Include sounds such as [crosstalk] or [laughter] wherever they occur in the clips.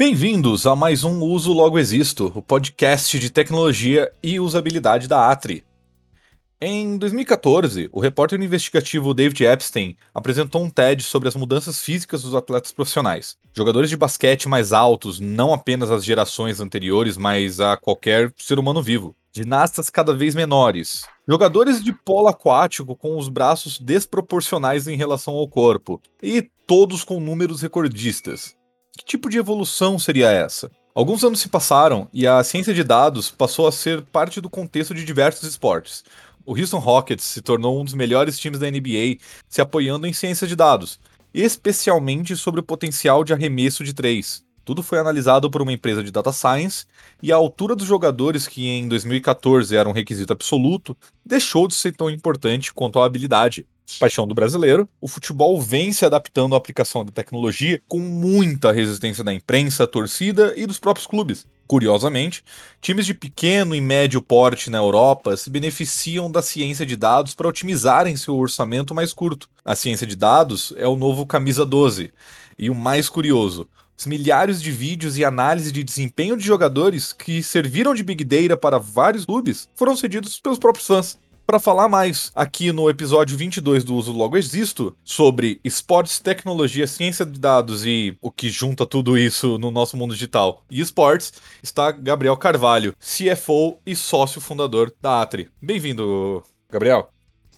Bem-vindos a mais um Uso Logo Existo, o podcast de tecnologia e usabilidade da Atri. Em 2014, o repórter investigativo David Epstein apresentou um TED sobre as mudanças físicas dos atletas profissionais. Jogadores de basquete mais altos, não apenas às gerações anteriores, mas a qualquer ser humano vivo. Ginastas cada vez menores. Jogadores de polo aquático com os braços desproporcionais em relação ao corpo. E todos com números recordistas. Que tipo de evolução seria essa? Alguns anos se passaram e a ciência de dados passou a ser parte do contexto de diversos esportes. O Houston Rockets se tornou um dos melhores times da NBA, se apoiando em ciência de dados, especialmente sobre o potencial de arremesso de três. Tudo foi analisado por uma empresa de data science e a altura dos jogadores, que em 2014 era um requisito absoluto, deixou de ser tão importante quanto a habilidade paixão do brasileiro, o futebol vem se adaptando à aplicação da tecnologia com muita resistência da imprensa, torcida e dos próprios clubes. Curiosamente, times de pequeno e médio porte na Europa se beneficiam da ciência de dados para otimizarem seu orçamento mais curto. A ciência de dados é o novo camisa 12. E o mais curioso, os milhares de vídeos e análise de desempenho de jogadores que serviram de big data para vários clubes foram cedidos pelos próprios fãs para falar mais aqui no episódio 22 do Uso Logo Existo sobre esportes, tecnologia, ciência de dados e o que junta tudo isso no nosso mundo digital e esportes, está Gabriel Carvalho, CFO e sócio fundador da Atri. Bem-vindo, Gabriel.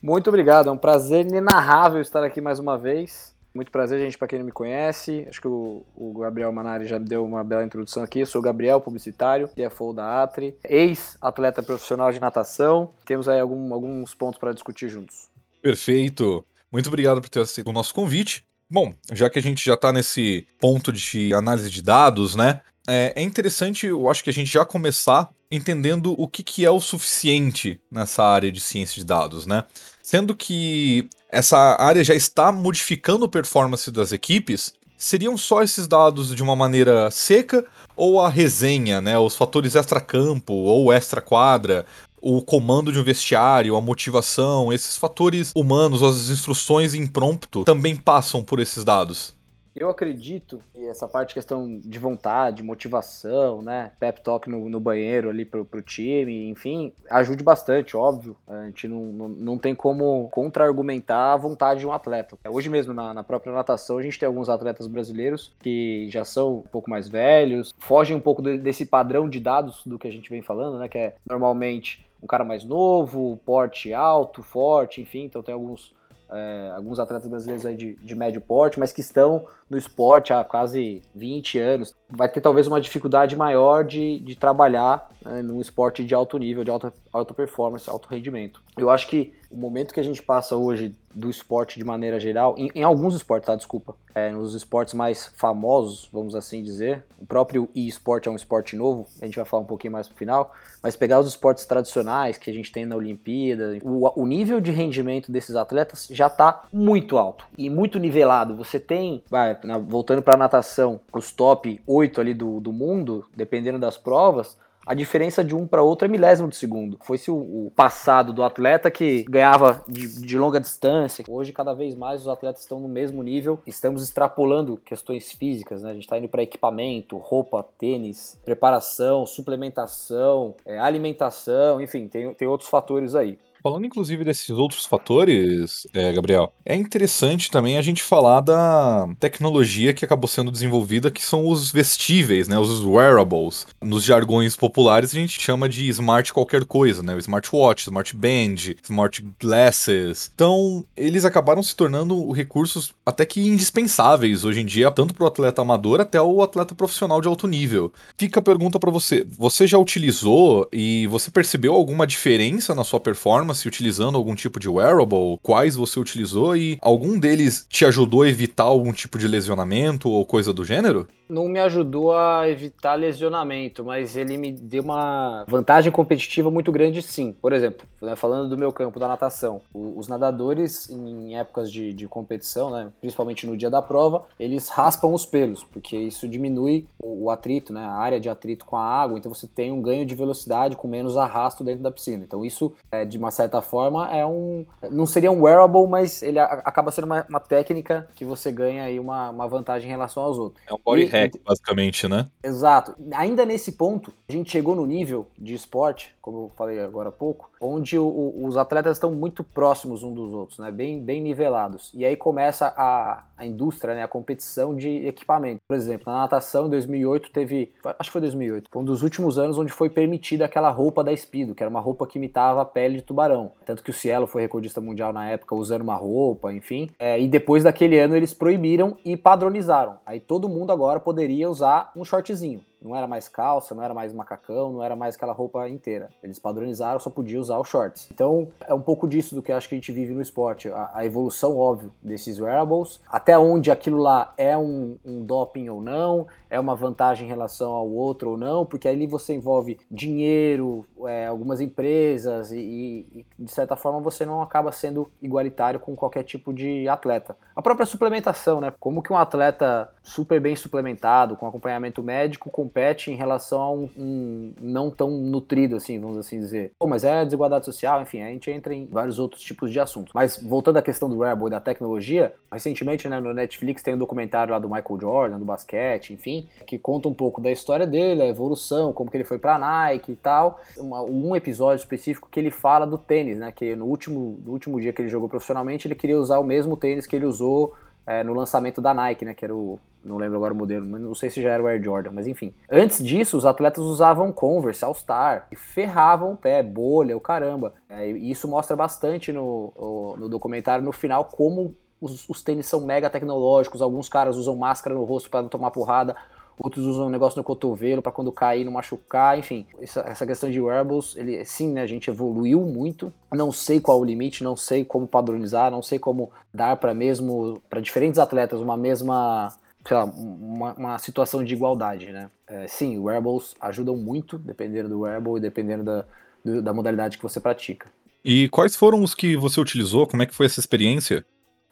Muito obrigado, é um prazer inenarrável estar aqui mais uma vez. Muito prazer, gente, para quem não me conhece. Acho que o, o, Gabriel Manari já deu uma bela introdução aqui. Eu sou o Gabriel, publicitário, CFO da Atri, ex-atleta profissional de natação. Temos aí algum, alguns pontos para discutir juntos. Perfeito. Muito obrigado por ter aceito o nosso convite. Bom, já que a gente já está nesse ponto de análise de dados, né? É, é, interessante, eu acho que a gente já começar entendendo o que, que é o suficiente nessa área de ciência de dados, né? Sendo que essa área já está modificando a performance das equipes, seriam só esses dados de uma maneira seca ou a resenha, né, os fatores extra-campo ou extra-quadra, o comando de um vestiário, a motivação, esses fatores humanos, as instruções em prompto também passam por esses dados? Eu acredito que essa parte questão de vontade, motivação, né, pep talk no, no banheiro ali pro, pro time, enfim, ajude bastante, óbvio. A gente não, não, não tem como contra-argumentar a vontade de um atleta. Hoje mesmo, na, na própria natação, a gente tem alguns atletas brasileiros que já são um pouco mais velhos, fogem um pouco desse padrão de dados do que a gente vem falando, né, que é normalmente um cara mais novo, porte alto, forte, enfim, então tem alguns é, alguns atletas brasileiros aí de, de médio porte, mas que estão no esporte há quase 20 anos, vai ter talvez uma dificuldade maior de, de trabalhar né, num esporte de alto nível, de alta, alta performance, alto rendimento. Eu acho que o momento que a gente passa hoje do esporte de maneira geral, em, em alguns esportes, tá? Desculpa, é, nos esportes mais famosos, vamos assim dizer, o próprio e-sport é um esporte novo, a gente vai falar um pouquinho mais pro final, mas pegar os esportes tradicionais que a gente tem na Olimpíada, o, o nível de rendimento desses atletas já está muito alto e muito nivelado. Você tem, vai, na, voltando para natação, os top 8 ali do, do mundo, dependendo das provas, a diferença de um para outro é milésimo de segundo. Foi-se o, o, passado do atleta que ganhava de, de, longa distância. Hoje, cada vez mais, os atletas estão no mesmo nível. Estamos extrapolando questões físicas, né? A gente está indo para equipamento, roupa, tênis, preparação, suplementação, é, alimentação, enfim, tem, tem outros fatores aí. Falando inclusive desses outros fatores, é, Gabriel, é interessante também a gente falar da tecnologia que acabou sendo desenvolvida, que são os vestíveis, né, os wearables. Nos jargões populares a gente chama de smart qualquer coisa, né, smartwatch, smart band, smart glasses. Então, eles acabaram se tornando recursos até que indispensáveis hoje em dia, tanto para o atleta amador até o atleta profissional de alto nível. Fica a pergunta para você, você já utilizou e você percebeu alguma diferença na sua performance performance utilizando algum tipo de wearable? Quais você utilizou e algum deles te ajudou a evitar algum tipo de lesionamento ou coisa do gênero? Não me ajudou a evitar lesionamento, mas ele me deu uma vantagem competitiva muito grande, sim. Por exemplo, né, falando do meu campo da natação, os nadadores em épocas de, de competição, né, principalmente no dia da prova, eles raspam os pelos, porque isso diminui o, o, atrito, né, a área de atrito com a água, então você tem um ganho de velocidade com menos arrasto dentro da piscina. Então isso, é, de uma certa forma, é um, não seria um wearable, mas ele a, acaba sendo uma, uma, técnica que você ganha aí uma, uma vantagem em relação aos outros. É um body e, Basicamente, né? Exato. Ainda nesse ponto, a gente chegou no nível de esporte, como eu falei agora há pouco, onde o, os atletas estão muito próximos uns dos outros, né? Bem, bem nivelados. E aí começa a, a indústria, né? A competição de equipamento. Por exemplo, na natação, em 2008, teve. Acho que foi 2008. Foi um dos últimos anos onde foi permitida aquela roupa da Speedo, que era uma roupa que imitava a pele de tubarão. Tanto que o Cielo foi recordista mundial na época usando uma roupa, enfim. É, e depois daquele ano eles proibiram e padronizaram. Aí todo mundo agora poderia usar um shortzinho. Não era mais calça, não era mais macacão, não era mais aquela roupa inteira. Eles padronizaram, só podia usar os shorts. Então, é um pouco disso do que acho que a gente vive no esporte. A, a evolução, óbvio, desses wearables. Até onde aquilo lá é um, um doping ou não, é uma vantagem em relação ao outro ou não, porque ali você envolve dinheiro, é, algumas empresas e, e, de certa forma, você não acaba sendo igualitário com qualquer tipo de atleta. A própria suplementação, né? Como que um atleta super bem suplementado, com acompanhamento médico, compete em relação a um, um, não tão nutrido, assim, vamos assim dizer. Pô, mas é desigualdade social, enfim, a gente entra em vários outros tipos de assuntos. Mas voltando à questão do wearable e da tecnologia, recentemente, né, no Netflix tem um documentário lá do Michael Jordan, do basquete, enfim, que conta um pouco da história dele, a evolução, como que ele foi pra Nike e tal. Uma, um episódio específico que ele fala do tênis, né, que no último, no último dia que ele jogou profissionalmente, ele queria usar o mesmo tênis que ele usou é, no lançamento da Nike, né? Que era o. Não lembro agora o modelo, mas não sei se já era o Air Jordan, mas enfim. Antes disso, os atletas usavam Converse, All-Star, e ferravam o pé, bolha, o caramba. É, e isso mostra bastante no, no documentário, no final, como os, os tênis são mega tecnológicos. Alguns caras usam máscara no rosto para não tomar porrada, outros usam um negócio no cotovelo para quando cair não machucar, enfim. Essa, essa, questão de wearables, ele, sim, né, a gente evoluiu muito. Não sei qual o limite, não sei como padronizar, não sei como dar para mesmo para diferentes atletas uma mesma sei lá, uma, uma situação de igualdade, né? É, sim, wearables ajudam muito, dependendo do wearable e dependendo da, do, da modalidade que você pratica. E quais foram os que você utilizou? Como é que foi essa experiência?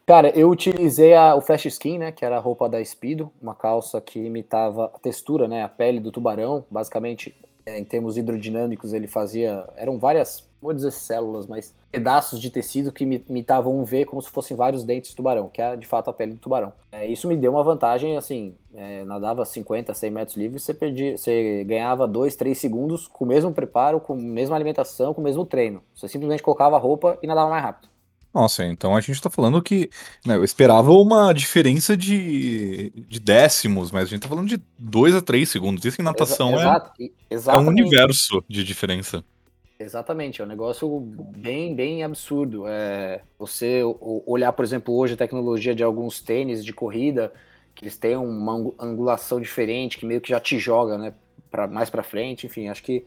Cara, eu utilizei a, o Flash Skin, né, que era a roupa da Speedo, uma calça que imitava a textura, né, a pele do tubarão. Basicamente, é, em termos hidrodinâmicos, ele fazia, eram várias, vou dizer células, mas pedaços de tecido que imitavam um V como se fossem vários dentes de tubarão, que é de fato a pele do tubarão. É, isso me deu uma vantagem, assim, é, nadava 50, 100 metros livres, você, perdia, você ganhava 2, 3 segundos com o mesmo preparo, com a mesma alimentação, com o mesmo treino. Você simplesmente colocava a roupa e nadava mais rápido. Nossa, então a gente tá falando que. Né, eu esperava uma diferença de, de décimos, mas a gente tá falando de 2 a 3 segundos. Isso em natação Exa é, é um universo de diferença. Exatamente, é um negócio bem, bem absurdo. É, você olhar, por exemplo, hoje a tecnologia de alguns tênis de corrida, que eles têm uma angulação diferente, que meio que já te joga né, pra, mais para frente, enfim, acho que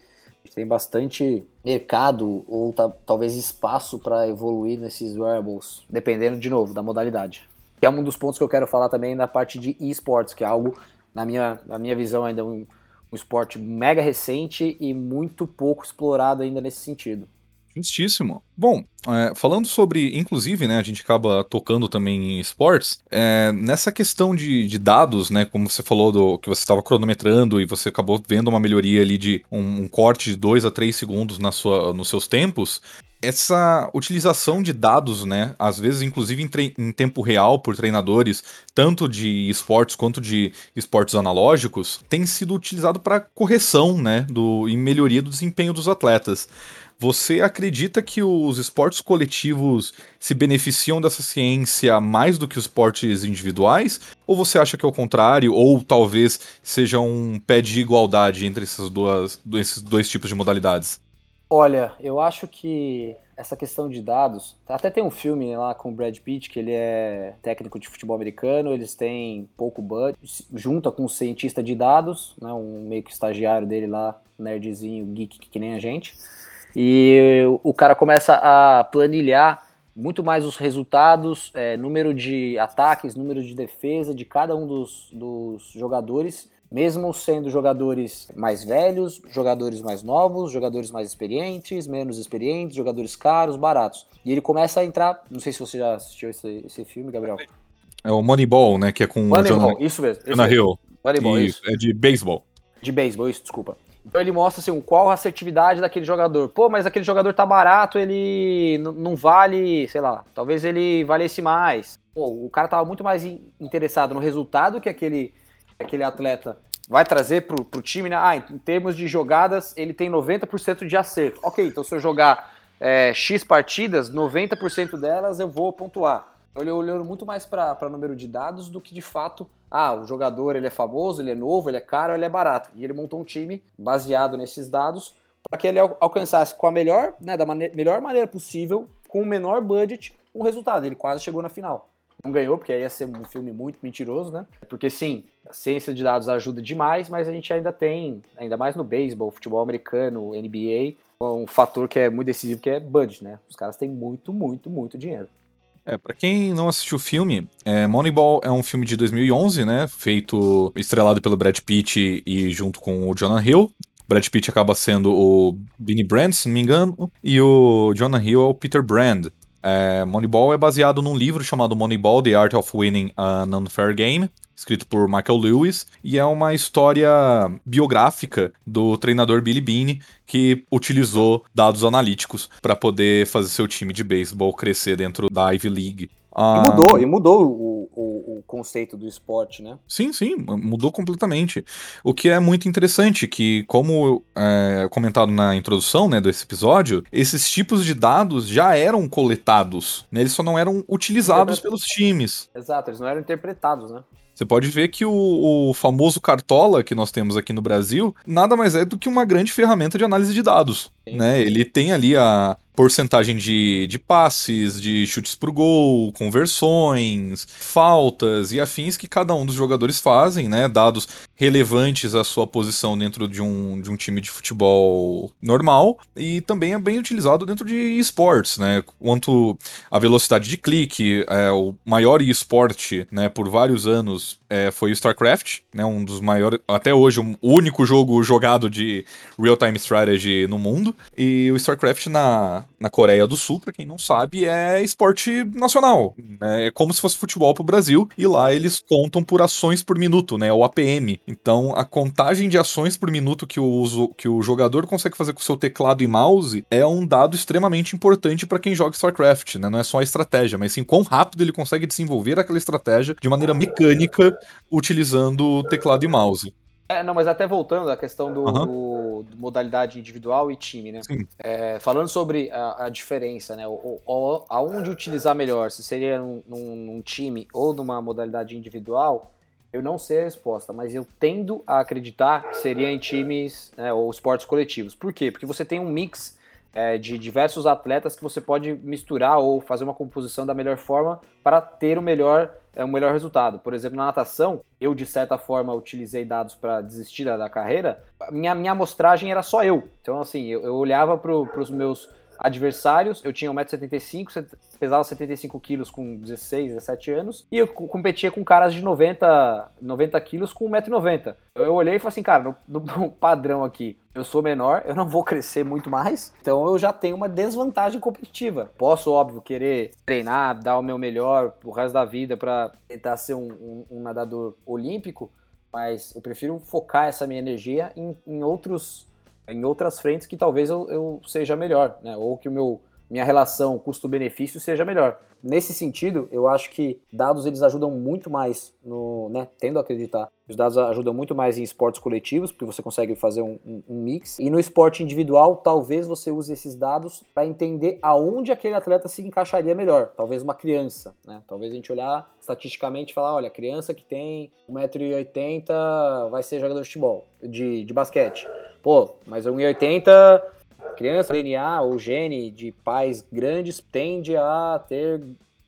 tem bastante mercado ou talvez espaço para evoluir nesses wearables, dependendo, de novo, da modalidade. Que é um dos pontos que eu quero falar também na parte de esportes, que é algo, na minha, na minha visão, ainda um, um esporte mega recente e muito pouco explorado ainda nesse sentido. Justíssimo. Bom, é, falando sobre, inclusive, né, a gente acaba tocando também em esportes, é, nessa questão de, de, dados, né, como você falou do que você estava cronometrando e você acabou vendo uma melhoria ali de um, um corte de 2 a 3 segundos na sua, nos seus tempos, essa utilização de dados, né, às vezes inclusive em, em, tempo real por treinadores, tanto de esportes quanto de esportes analógicos, tem sido utilizado para correção, né, do, e melhoria do desempenho dos atletas. Você acredita que os esportes coletivos se beneficiam dessa ciência mais do que os esportes individuais? Ou você acha que é o contrário? Ou talvez seja um pé de igualdade entre essas duas, esses dois tipos de modalidades? Olha, eu acho que essa questão de dados. Até tem um filme lá com o Brad Pitt, que ele é técnico de futebol americano, eles têm pouco budget, junta com um cientista de dados, né, um meio que estagiário dele lá, nerdzinho, geek que nem a gente. E o cara começa a planilhar muito mais os resultados, é, número de ataques, número de defesa de cada um dos, dos jogadores, mesmo sendo jogadores mais velhos, jogadores mais novos, jogadores mais experientes, menos experientes, jogadores caros, baratos. E ele começa a entrar. Não sei se você já assistiu esse, esse filme, Gabriel. É o Moneyball, né? Que é com Moneyball, isso mesmo. Jonah Hill. Moneyball, isso. É de beisebol. De beisebol, isso, desculpa. Então ele mostra assim, qual a assertividade daquele jogador. Pô, mas aquele jogador tá barato, ele não vale, sei lá, talvez ele valesse mais. Pô, o cara tava muito mais interessado no resultado que aquele aquele atleta vai trazer para o time, né? Ah, em termos de jogadas, ele tem 90% de acerto. Ok, então se eu jogar é, X partidas, 90% delas eu vou pontuar. Ele olhando muito mais para número de dados do que de fato, ah, o jogador ele é famoso, ele é novo, ele é caro, ele é barato. E ele montou um time baseado nesses dados para que ele alcançasse com a melhor, né, da maneira, melhor maneira possível, com o menor budget, um resultado. Ele quase chegou na final. Não ganhou, porque aí ia ser um filme muito mentiroso, né? Porque sim, a ciência de dados ajuda demais, mas a gente ainda tem, ainda mais no beisebol, futebol americano, NBA, um fator que é muito decisivo, que é budget, né? Os caras têm muito, muito, muito dinheiro. É, para quem não assistiu o filme, é, Moneyball é um filme de 2011, né? Feito, estrelado pelo Brad Pitt e junto com o Jonah Hill. Brad Pitt acaba sendo o Billy Brand, se não me engano, e o Jonah Hill é o Peter Brand. É, Moneyball é baseado num livro chamado Moneyball: The Art of Winning an Unfair Game, escrito por Michael Lewis, e é uma história biográfica do treinador Billy Beane, que utilizou dados analíticos para poder fazer seu time de beisebol crescer dentro da Ivy League. Ah, e mudou, e mudou o, o, o, conceito do esporte, né? Sim, sim, mudou completamente. O que é muito interessante, que como é, comentado na introdução né, desse episódio, esses tipos de dados já eram coletados, né? Eles só não eram utilizados pelos times. Exato, eles não eram interpretados, né? Você pode ver que o, o, famoso Cartola que nós temos aqui no Brasil nada mais é do que uma grande ferramenta de análise de dados. Né? Ele tem ali a, porcentagem de, de passes, de chutes pro gol, conversões, faltas e afins que cada um dos jogadores fazem, né? Dados relevantes à sua posição dentro de um, de um time de futebol normal e também é bem utilizado dentro de esportes, né? Quanto a velocidade de clique, é, o maior esporte, né, por vários anos é, foi o StarCraft, né? Um dos maiores, até hoje, o único jogo jogado de real-time strategy no mundo. E o StarCraft na, na Coreia do Sul, para quem não sabe, é esporte nacional. Né? É como se fosse futebol pro Brasil. E lá eles contam por ações por minuto, né? O APM. Então a contagem de ações por minuto que o, que o jogador consegue fazer com seu teclado e mouse é um dado extremamente importante para quem joga StarCraft, né? Não é só a estratégia, mas sim quão rápido ele consegue desenvolver aquela estratégia de maneira mecânica utilizando teclado e mouse. É, não, mas até voltando à questão do, uhum. do modalidade individual e time, né? É, falando sobre a, a diferença, né? O, o, aonde utilizar melhor, se seria num, num, time ou numa modalidade individual, eu não sei a resposta, mas eu tendo a acreditar que seria em times né, ou esportes coletivos. Por quê? Porque você tem um mix é, de diversos atletas que você pode misturar ou fazer uma composição da melhor forma para ter o melhor é o melhor resultado. Por exemplo, na natação, eu de certa forma utilizei dados para desistir da, carreira. Minha, minha amostragem era só eu. Então, assim, eu, eu olhava para os meus adversários. Eu tinha 1,75m, pesava 75 quilos com 16, 17 anos, e eu competia com caras de 90, 90 quilos com 1,90m. Eu olhei e falei assim, cara, no, no, padrão aqui, eu sou menor, eu não vou crescer muito mais, então eu já tenho uma desvantagem competitiva. Posso, óbvio, querer treinar, dar o meu melhor o resto da vida para tentar ser um, um, um nadador olímpico, mas eu prefiro focar essa minha energia em, em outros em outras frentes que talvez eu, eu seja melhor, né? Ou que o meu minha relação custo-benefício seja melhor. Nesse sentido, eu acho que dados eles ajudam muito mais no, né, tendo a acreditar. Os dados ajudam muito mais em esportes coletivos, porque você consegue fazer um, um, um mix. E no esporte individual, talvez você use esses dados para entender aonde aquele atleta se encaixaria melhor. Talvez uma criança, né? Talvez a gente olhar estatisticamente e falar, olha, criança que tem 1,80m vai ser jogador de futebol, de, de basquete. Pô, mas 1,80m criança, DNA ou gene de pais grandes tende a ter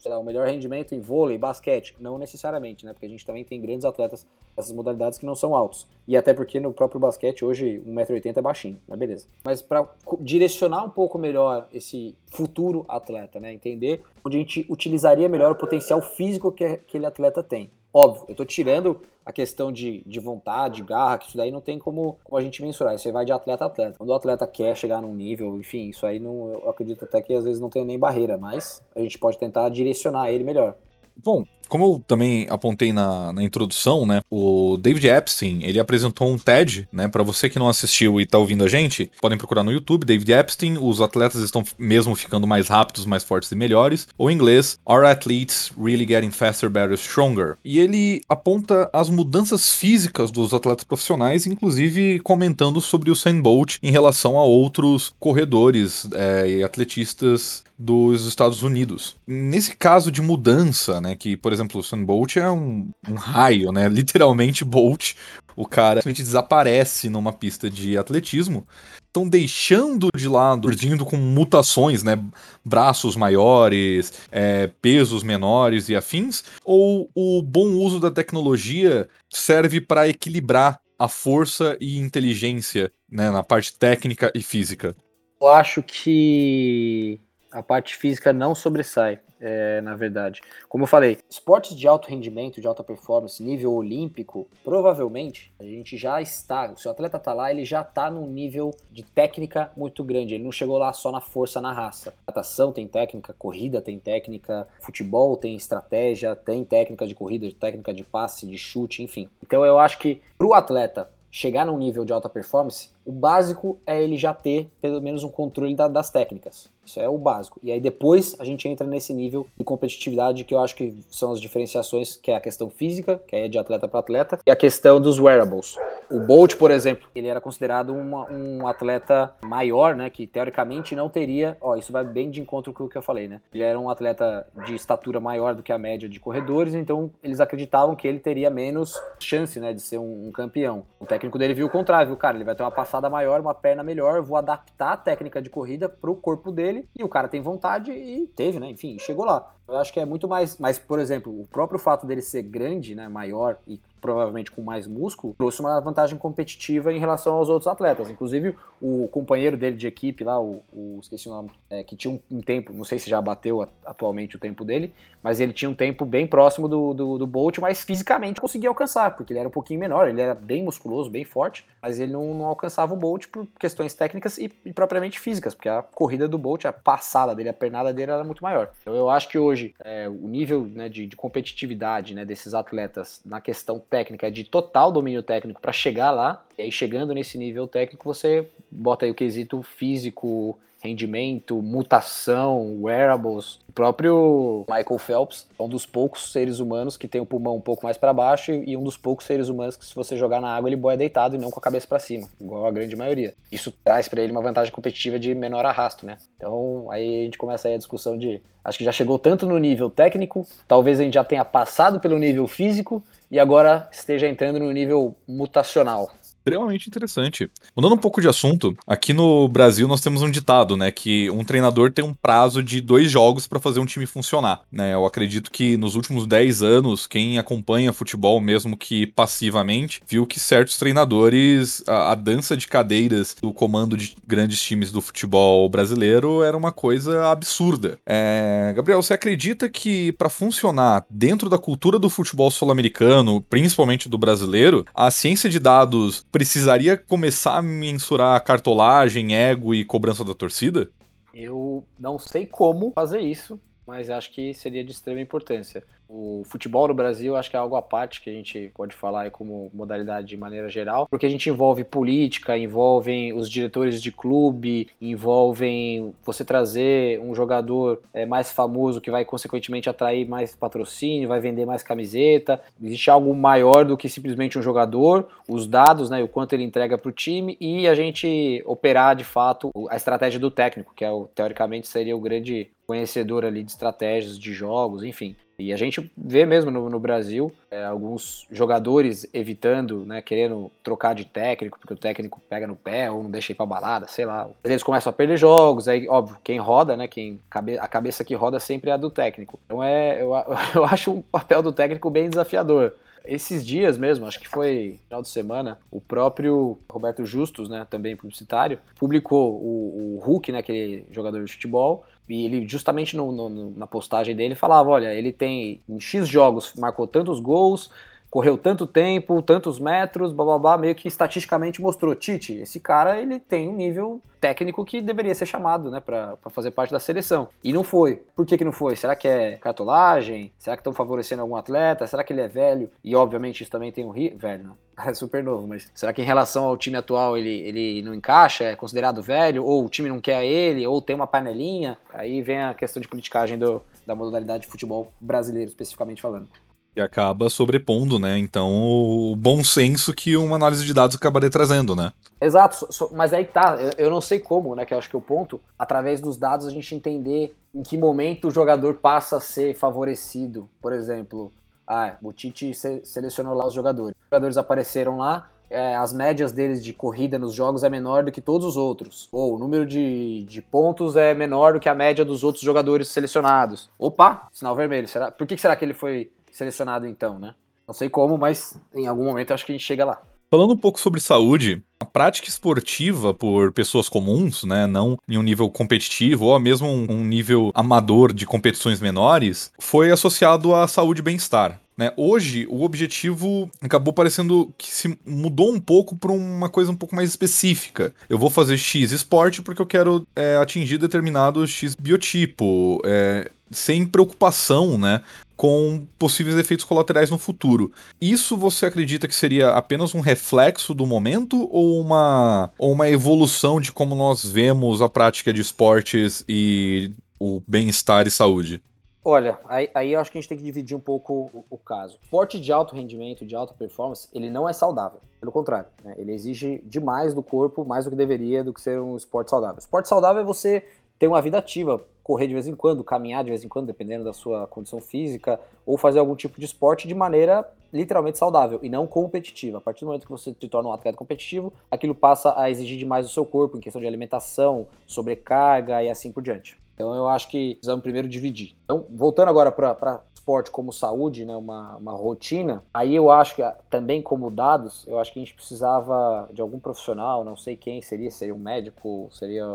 sei lá, o melhor rendimento em vôlei, basquete. Não necessariamente, né? Porque a gente também tem grandes atletas dessas modalidades que não são altos. E até porque no próprio basquete hoje 1,80m é baixinho, mas beleza. Mas para direcionar um pouco melhor esse futuro atleta, né? Entender onde a gente utilizaria melhor o potencial físico que aquele atleta tem. Óbvio, eu estou tirando a questão de, de vontade, garra, que isso daí não tem como, como a gente mensurar. Isso aí vai de atleta a atleta. Quando o atleta quer chegar num nível, enfim, isso aí não, eu acredito até que às vezes não tem nem barreira, mas a gente pode tentar direcionar ele melhor. Bom, como eu também apontei na, na introdução, né, o David Epstein, ele apresentou um TED, né, para você que não assistiu e tá ouvindo a gente, podem procurar no YouTube, David Epstein, os atletas estão mesmo ficando mais rápidos, mais fortes e melhores, ou em inglês, Are Athletes Really Getting Faster, Better, Stronger? E ele aponta as mudanças físicas dos atletas profissionais, inclusive comentando sobre o Usain Bolt em relação a outros corredores é, e atletistas dos Estados Unidos. Nesse caso de mudança, né, que, por exemplo, o Usain Bolt é um, um raio, né, [laughs] literalmente Bolt, o cara simplesmente desaparece numa pista de atletismo, estão deixando de lado, surgindo com mutações, né, braços maiores, é, pesos menores e afins, ou o bom uso da tecnologia serve para equilibrar a força e inteligência, né, na parte técnica e física? Eu acho que a parte física não sobressai, é, na verdade. Como eu falei, esportes de alto rendimento, de alta performance, nível olímpico, provavelmente a gente já está, se o atleta está lá, ele já está num nível de técnica muito grande. Ele não chegou lá só na força, na raça. Natação tem técnica, corrida tem técnica, futebol tem estratégia, tem técnica de corrida, técnica de passe, de chute, enfim. Então eu acho que para o atleta chegar num nível de alta performance, o básico é ele já ter pelo menos um controle da, das técnicas. Isso é o básico. E aí depois a gente entra nesse nível de competitividade que eu acho que são as diferenciações, que é a questão física, que é de atleta para atleta, e a questão dos wearables. O Bolt, por exemplo, ele era considerado uma, um atleta maior, né, que teoricamente não teria, ó, isso vai bem de encontro com o que eu falei, né? Ele era um atleta de estatura maior do que a média de corredores, então eles acreditavam que ele teria menos chance, né, de ser um, um campeão. O técnico dele viu o contrário, viu, cara, ele vai ter uma passada maior, uma perna melhor, vou adaptar a técnica de corrida para o corpo dele, e o cara tem vontade e teve, né? Enfim, chegou lá. Eu acho que é muito mais. Mas, por exemplo, o próprio fato dele ser grande, né? Maior e provavelmente com mais músculo, trouxe uma vantagem competitiva em relação aos outros atletas. Inclusive, o companheiro dele de equipe lá, o, o esqueci o nome, é, que tinha um, um, tempo, não sei se já bateu atualmente o tempo dele, mas ele tinha um tempo bem próximo do, do, do Bolt, mas fisicamente conseguia alcançar, porque ele era um pouquinho menor, ele era bem musculoso, bem forte, mas ele não, não alcançava o Bolt por questões técnicas e, e, propriamente físicas, porque a corrida do Bolt, a passada dele, a pernada dele era muito maior. Então eu acho que hoje é, o nível né, de, de competitividade né, desses atletas na questão técnica, de total domínio técnico para chegar lá. E aí, chegando nesse nível técnico, você bota aí o quesito físico, rendimento, mutação, wearables. O próprio Michael Phelps é um dos poucos seres humanos que tem o pulmão um pouco mais para baixo e um dos poucos seres humanos que se você jogar na água ele boia deitado e não com a cabeça para cima, igual a grande maioria. Isso traz para ele uma vantagem competitiva de menor arrasto, né? Então aí a gente começa aí a discussão de acho que já chegou tanto no nível técnico, talvez a gente já tenha passado pelo nível físico e agora esteja entrando no nível mutacional extremamente interessante. Mudando um pouco de assunto, aqui no Brasil nós temos um ditado, né, que um treinador tem um prazo de dois jogos para fazer um time funcionar, né? Eu acredito que nos últimos 10 anos, quem acompanha futebol, mesmo que passivamente, viu que certos treinadores, a, a dança de cadeiras do comando de grandes times do futebol brasileiro era uma coisa absurda. É, Gabriel, você acredita que para funcionar dentro da cultura do futebol sul-americano, principalmente do brasileiro, a ciência de dados precisaria começar a mensurar cartolagem, ego e cobrança da torcida? Eu não sei como fazer isso, mas acho que seria de extrema importância. O futebol no Brasil acho que é algo à parte que a gente pode falar como modalidade de maneira geral, porque a gente envolve política, envolve os diretores de clube, envolvem você trazer um jogador é, mais famoso que vai consequentemente atrair mais patrocínio, vai vender mais camiseta. Existe algo maior do que simplesmente um jogador, os dados, né, o quanto ele entrega para o time e a gente operar de fato a estratégia do técnico, que é o, teoricamente seria o grande conhecedor ali de estratégias de jogos, enfim. E a gente vê mesmo no, no Brasil é, alguns jogadores evitando, né, querendo trocar de técnico, porque o técnico pega no pé ou não deixa ir pra balada, sei lá. Eles começam a perder jogos, aí, óbvio, quem roda, né, quem, a cabeça que roda sempre é a do técnico. Então é, eu, [laughs] eu acho o papel do técnico bem desafiador. Esses dias mesmo, acho que foi final de semana, o próprio Roberto Justus, né, também publicitário, publicou o, o Hulk, né, aquele jogador de futebol, e ele, justamente no, no, na postagem dele, falava: olha, ele tem em X jogos, marcou tantos gols, correu tanto tempo, tantos metros, blá, meio que estatisticamente mostrou, Tite, esse cara ele tem um nível técnico que deveria ser chamado, né, para fazer parte da seleção. E não foi. Por que, que não foi? Será que é cartolagem? Será que estão favorecendo algum atleta? Será que ele é velho? E obviamente isso também tem um ri... velho, não. [laughs] É super novo, mas será que em relação ao time atual ele, ele não encaixa? É considerado velho? Ou o time não quer ele? Ou tem uma panelinha? Aí vem a questão de politicagem do, da modalidade de futebol brasileiro, especificamente falando. E acaba sobrepondo, né? Então, o bom senso que uma análise de dados acabaria trazendo, né? Exato, mas aí tá, eu não sei como, né? Que eu acho que o ponto, através dos dados, a gente entender em que momento o jogador passa a ser favorecido. Por exemplo, ah, o Tite selecionou lá os jogadores. Os jogadores apareceram lá, é, as médias deles de corrida nos jogos é menor do que todos os outros. Ou o número de, de pontos é menor do que a média dos outros jogadores selecionados. Opa, sinal vermelho. Será? Por que será que ele foi selecionado então, né? Não sei como, mas em algum momento acho que a gente chega lá. Falando um pouco sobre saúde, a prática esportiva por pessoas comuns, né, não em um nível competitivo ou mesmo um nível amador de competições menores, foi associado à saúde e bem-estar. Né? Hoje, o objetivo acabou parecendo que se mudou um pouco para uma coisa um pouco mais específica. Eu vou fazer X esporte porque eu quero é, atingir determinado X biotipo, é, sem preocupação né, com possíveis efeitos colaterais no futuro. Isso você acredita que seria apenas um reflexo do momento ou uma, ou uma evolução de como nós vemos a prática de esportes e o bem-estar e saúde? Olha, aí, aí eu acho que a gente tem que dividir um pouco o, o, caso. Esporte de alto rendimento, de alta performance, ele não é saudável. Pelo contrário, né? ele exige demais do corpo, mais do que deveria, do que ser um esporte saudável. Esporte saudável é você ter uma vida ativa, correr de vez em quando, caminhar de vez em quando, dependendo da sua condição física, ou fazer algum tipo de esporte de maneira literalmente saudável e não competitiva. A partir do momento que você se torna um atleta competitivo, aquilo passa a exigir demais do seu corpo em questão de alimentação, sobrecarga e assim por diante. Então eu acho que precisamos primeiro dividir. Então, voltando agora para esporte como saúde, né, uma, uma rotina, aí eu acho que também como dados, eu acho que a gente precisava de algum profissional, não sei quem seria, seria um médico, seria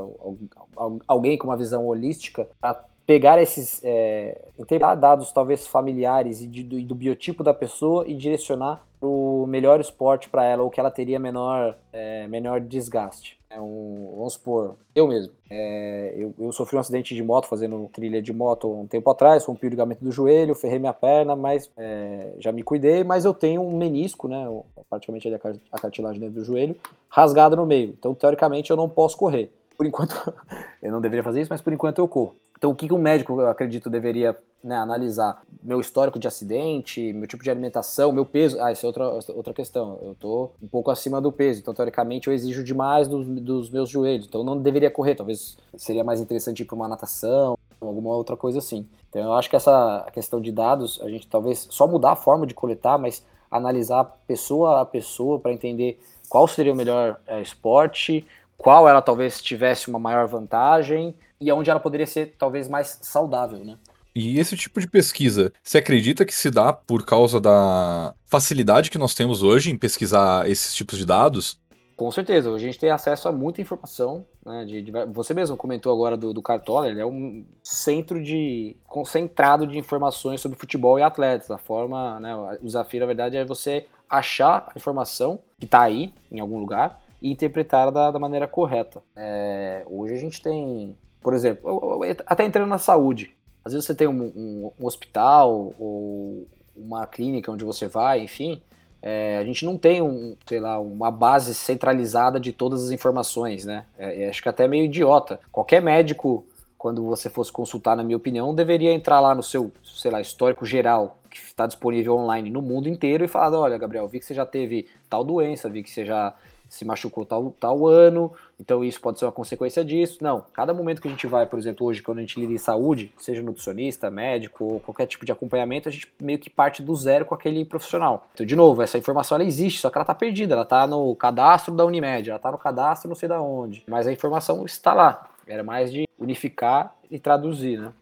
alguém com uma visão holística, para pegar esses, é, dados talvez familiares e, de, do, do, biotipo da pessoa e direcionar o melhor esporte para ela, ou que ela teria menor, é, menor desgaste. É um, vamos supor, eu mesmo. É, eu, eu, sofri um acidente de moto fazendo trilha de moto um tempo atrás, rompi o ligamento do joelho, ferrei minha perna, mas é, já me cuidei, mas eu tenho um menisco, né? Praticamente a, cartilagem dentro do joelho, rasgado no meio. Então, teoricamente, eu não posso correr. Por enquanto, [laughs] eu não deveria fazer isso, mas por enquanto eu corro. Então, o que, que um médico, eu acredito, deveria né, analisar? Meu histórico de acidente, meu tipo de alimentação, meu peso. Ah, isso é outra, outra questão. Eu tô um pouco acima do peso, então, teoricamente, eu exijo demais dos, dos meus joelhos. Então, não deveria correr. Talvez seria mais interessante ir para uma natação, alguma outra coisa assim. Então, eu acho que essa questão de dados, a gente talvez só mudar a forma de coletar, mas analisar pessoa a pessoa para entender qual seria o melhor é, esporte, qual ela talvez tivesse uma maior vantagem e onde ela poderia ser talvez mais saudável, né? E esse tipo de pesquisa, você acredita que se dá por causa da facilidade que nós temos hoje em pesquisar esses tipos de dados? Com certeza, a gente tem acesso a muita informação. Né, de, de, você mesmo comentou agora do, do Cartola, ele é um centro de concentrado de informações sobre futebol e atletas. A forma, né, o desafio, na verdade, é você achar a informação que está aí, em algum lugar, e interpretá-la da, da, maneira correta. É, hoje a gente tem por exemplo, até entrando na saúde. Às vezes você tem um, um, um hospital ou uma clínica onde você vai, enfim, é, a gente não tem um, sei lá, uma base centralizada de todas as informações, né? É, acho que até é meio idiota. Qualquer médico, quando você fosse consultar, na minha opinião, deveria entrar lá no seu, sei lá, histórico geral, que está disponível online no mundo inteiro, e falar: olha, Gabriel, vi que você já teve tal doença, vi que você já se machucou tal, tal ano, então isso pode ser uma consequência disso. Não, cada momento que a gente vai, por exemplo, hoje, quando a gente lida em saúde, seja nutricionista, médico ou qualquer tipo de acompanhamento, a gente meio que parte do zero com aquele profissional. Então, de novo, essa informação ela existe, só que ela está perdida, ela está no cadastro da Unimed, ela está no cadastro não sei da onde, mas a informação está lá. Era mais de unificar e traduzir, né?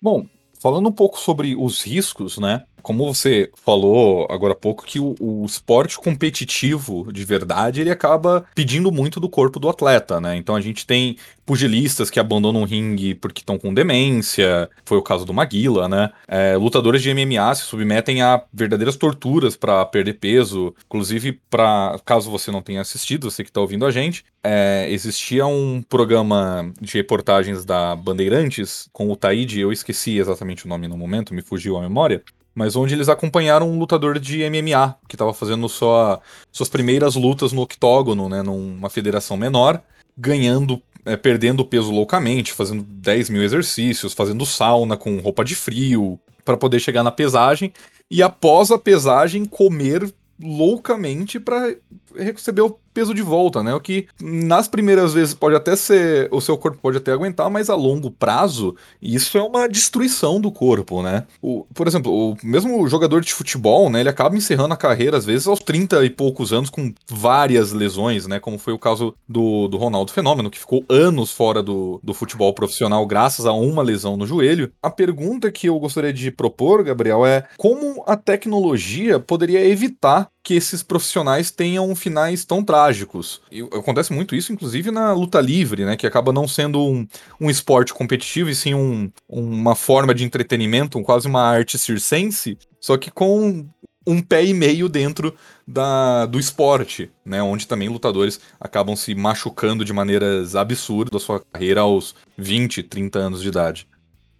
Bom, falando um pouco sobre os riscos, né? Como você falou agora há pouco, que o, o, esporte competitivo de verdade ele acaba pedindo muito do corpo do atleta, né? Então a gente tem pugilistas que abandonam o ringue porque estão com demência, foi o caso do Maguila, né? É, lutadores de MMA se submetem a verdadeiras torturas para perder peso. Inclusive, para caso você não tenha assistido, você que está ouvindo a gente, é, existia um programa de reportagens da Bandeirantes com o Taíde, eu esqueci exatamente o nome no momento, me fugiu a memória, mas onde eles acompanharam um lutador de MMA que estava fazendo sua, suas primeiras lutas no octógono, né, numa federação menor, ganhando é, perdendo peso loucamente, fazendo 10 mil exercícios, fazendo sauna com roupa de frio, para poder chegar na pesagem e após a pesagem comer loucamente para receber o peso de volta, né? O que nas primeiras vezes pode até ser, o seu corpo pode até aguentar, mas a longo prazo isso é uma destruição do corpo, né? O, por exemplo, o mesmo jogador de futebol, né? Ele acaba encerrando a carreira às vezes aos 30 e poucos anos com várias lesões, né? Como foi o caso do, do Ronaldo Fenômeno, que ficou anos fora do, do futebol profissional graças a uma lesão no joelho. A pergunta que eu gostaria de propor, Gabriel, é como a tecnologia poderia evitar que esses profissionais tenham finais tão trágicos. E acontece muito isso, inclusive, na luta livre, né? Que acaba não sendo um, um esporte competitivo, e sim um, uma forma de entretenimento, quase uma arte circense, só que com um pé e meio dentro da, do esporte, né? Onde também lutadores acabam se machucando de maneiras absurdas da sua carreira aos 20, 30 anos de idade.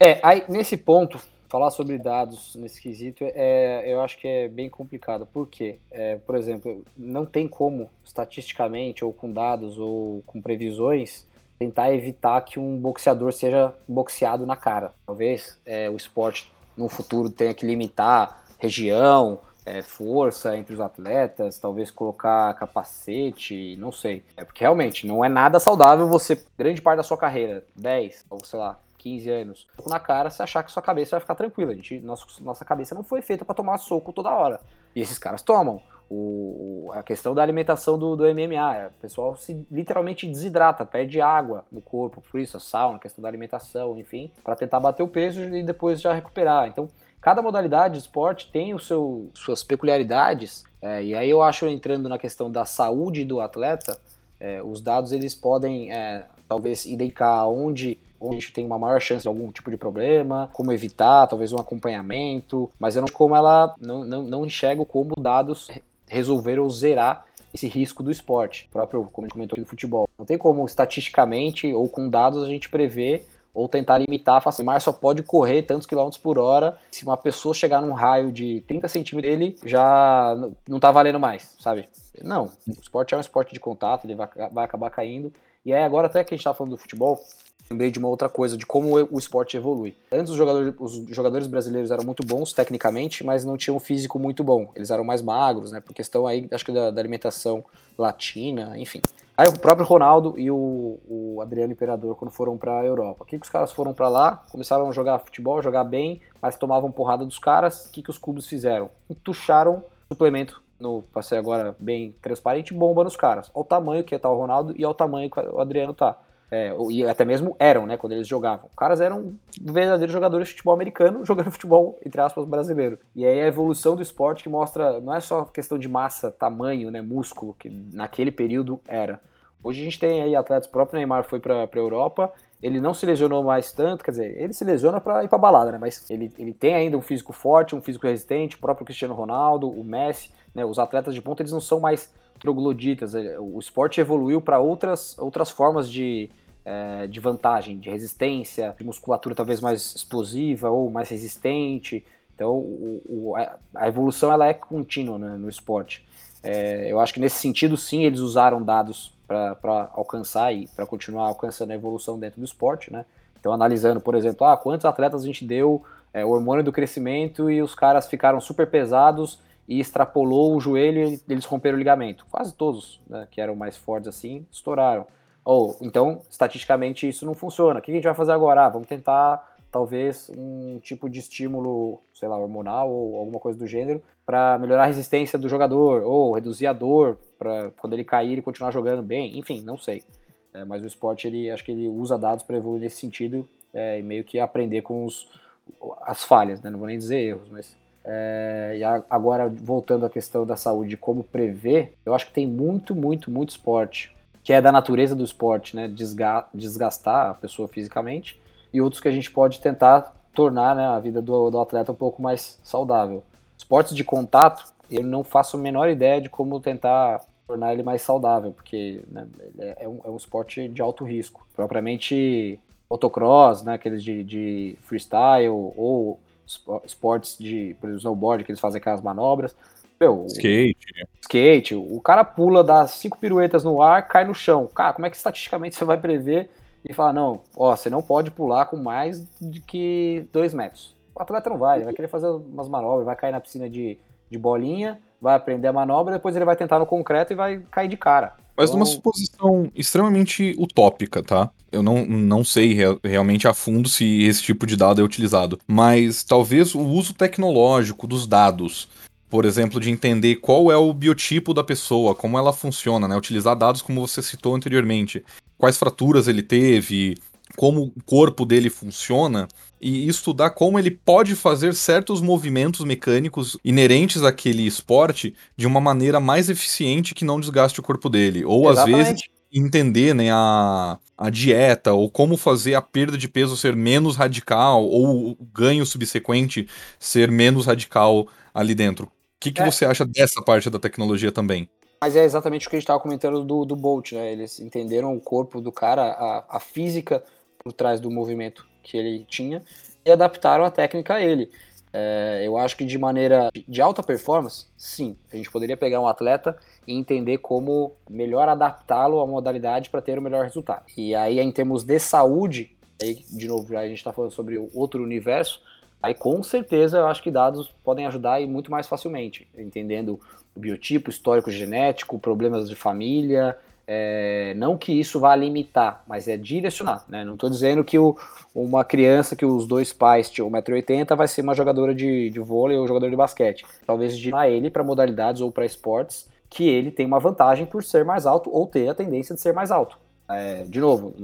É, aí nesse ponto, falar sobre dados nesse quesito é, eu acho que é bem complicado. Por quê? É, por exemplo, não tem como, estatisticamente, ou com dados, ou com previsões, tentar evitar que um boxeador seja boxeado na cara. Talvez é, o esporte no futuro tenha que limitar região, é, força entre os atletas, talvez colocar capacete, não sei. É porque realmente não é nada saudável você, grande parte da sua carreira, 10 ou sei lá, 15 anos, na cara, você achar que sua cabeça vai ficar tranquila. A gente, nossa, nossa cabeça não foi feita para tomar soco toda hora. E esses caras tomam. O, a questão da alimentação do, do MMA, é, o pessoal se literalmente desidrata, perde água no corpo, por isso a sauna, a questão da alimentação, enfim, para tentar bater o peso e depois já recuperar. Então, cada modalidade de esporte tem o seu, suas peculiaridades, é, e aí eu acho, entrando na questão da saúde do atleta, é, os dados eles podem é, talvez identificar onde onde a gente tem uma maior chance de algum tipo de problema, como evitar, talvez um acompanhamento, mas eu não como ela não, não, não enxergo como dados resolver ou zerar esse risco do esporte, próprio, como a gente comentou aqui do futebol. Não tem como estatisticamente ou com dados a gente prever ou tentar limitar, falar assim, mas só pode correr tantos quilômetros por hora. Se uma pessoa chegar num raio de 30 centímetros dele, já não tá valendo mais, sabe? Não, o esporte é um esporte de contato, ele vai, vai acabar caindo. E aí agora até que a gente tá falando do futebol, lembrei de uma outra coisa, de como o esporte evolui. Antes os jogadores, os jogadores brasileiros eram muito bons tecnicamente, mas não tinham um físico muito bom. Eles eram mais magros, né? Por questão aí, acho que da, da alimentação latina, enfim. Aí o próprio Ronaldo e o, o Adriano Imperador, quando foram para a Europa. O que, que os caras foram para lá? Começaram a jogar futebol, jogar bem, mas tomavam porrada dos caras. O que, que os clubes fizeram? Entucharam suplemento no passei agora bem transparente, bomba nos caras. Olha o tamanho que tá o Ronaldo e olha o tamanho que o Adriano tá. É, e até mesmo eram, né, quando eles jogavam. Os caras eram verdadeiros jogadores de futebol americano jogando [laughs] futebol, entre aspas, brasileiro. E aí a evolução do esporte que mostra, não é só questão de massa, tamanho, né, músculo, que naquele período era. Hoje a gente tem aí atletas, o próprio Neymar foi para a Europa, ele não se lesionou mais tanto, quer dizer, ele se lesiona para ir para balada, né, mas ele, ele tem ainda um físico forte, um físico resistente, o próprio Cristiano Ronaldo, o Messi, né, os atletas de ponta, eles não são mais trogloditas. É, o esporte evoluiu para outras, outras formas de, é, de vantagem, de resistência, de musculatura talvez mais explosiva ou mais resistente. Então, o, o, a evolução ela é contínua né, no esporte. É, eu acho que nesse sentido, sim, eles usaram dados para alcançar e para continuar alcançando a evolução dentro do esporte, né? Então, analisando, por exemplo, ah, quantos atletas a gente deu é, hormônio do crescimento e os caras ficaram super pesados e extrapolou o joelho e eles romperam o ligamento. Quase todos, né, que eram mais fortes assim, estouraram. Ou então, estatisticamente, isso não funciona. O que a gente vai fazer agora? Ah, vamos tentar talvez um tipo de estímulo, sei lá, hormonal ou alguma coisa do gênero, para melhorar a resistência do jogador, ou reduzir a dor, para quando ele cair ele continuar jogando bem, enfim, não sei. É, mas o esporte, ele acho que ele usa dados para evoluir nesse sentido é, e meio que aprender com os, as falhas, né? Não vou nem dizer erros, mas É, e a, agora, voltando à questão da saúde, como prever, eu acho que tem muito, muito, muito esporte, que é da natureza do esporte, né? desgastar a pessoa fisicamente, e outros que a gente pode tentar tornar né, a vida do, do atleta um pouco mais saudável. Esportes de contato, eu não faço a menor ideia de como tentar tornar ele mais saudável, porque né, é, é, um, é, um, esporte de alto risco. Propriamente motocross, né, aqueles de, de freestyle, ou esportes de, por exemplo, snowboard, que eles fazem aquelas manobras. Meu, skate. skate, o cara pula, dá cinco piruetas no ar, cai no chão. Cara, como é que estatisticamente você vai prever e falar, não, ó, você não pode pular com mais de que dois metros. O atleta não vai, ele vai querer fazer umas manobras, vai cair na piscina de, de bolinha, vai aprender a manobra, depois ele vai tentar no concreto e vai cair de cara. Mas então... numa suposição extremamente utópica, tá? Eu não, não sei re realmente a fundo se esse tipo de dado é utilizado, mas talvez o uso tecnológico dos dados, por exemplo, de entender qual é o biotipo da pessoa, como ela funciona, né? Utilizar dados como você citou anteriormente, quais fraturas ele teve, como o corpo dele funciona, e estudar como ele pode fazer certos movimentos mecânicos inerentes àquele esporte de uma maneira mais eficiente que não desgaste o corpo dele. Ou Exatamente. às vezes entender né, a, a dieta, ou como fazer a perda de peso ser menos radical, ou o ganho subsequente ser menos radical ali dentro. O que, que é. você acha dessa parte da tecnologia também? Mas é exatamente o que a gente estava comentando do, do Bolt, né? Eles entenderam o corpo do cara, a, a física por trás do movimento que ele tinha e adaptaram a técnica a ele. É, eu acho que de maneira de alta performance, sim, a gente poderia pegar um atleta e entender como melhor adaptá-lo à modalidade para ter o melhor resultado. E aí, em termos de saúde, aí, de novo, a gente está falando sobre outro universo, aí com certeza eu acho que dados podem ajudar e muito mais facilmente, entendendo o biotipo, histórico genético, problemas de família, é, não que isso vá limitar, mas é direcionar. Né? Não estou dizendo que o, uma criança que os dois pais tinham 1,80m vai ser uma jogadora de, de vôlei ou jogador de basquete. Talvez direcionar ele para modalidades ou para esportes que ele tem uma vantagem por ser mais alto ou ter a tendência de ser mais alto. É, de novo,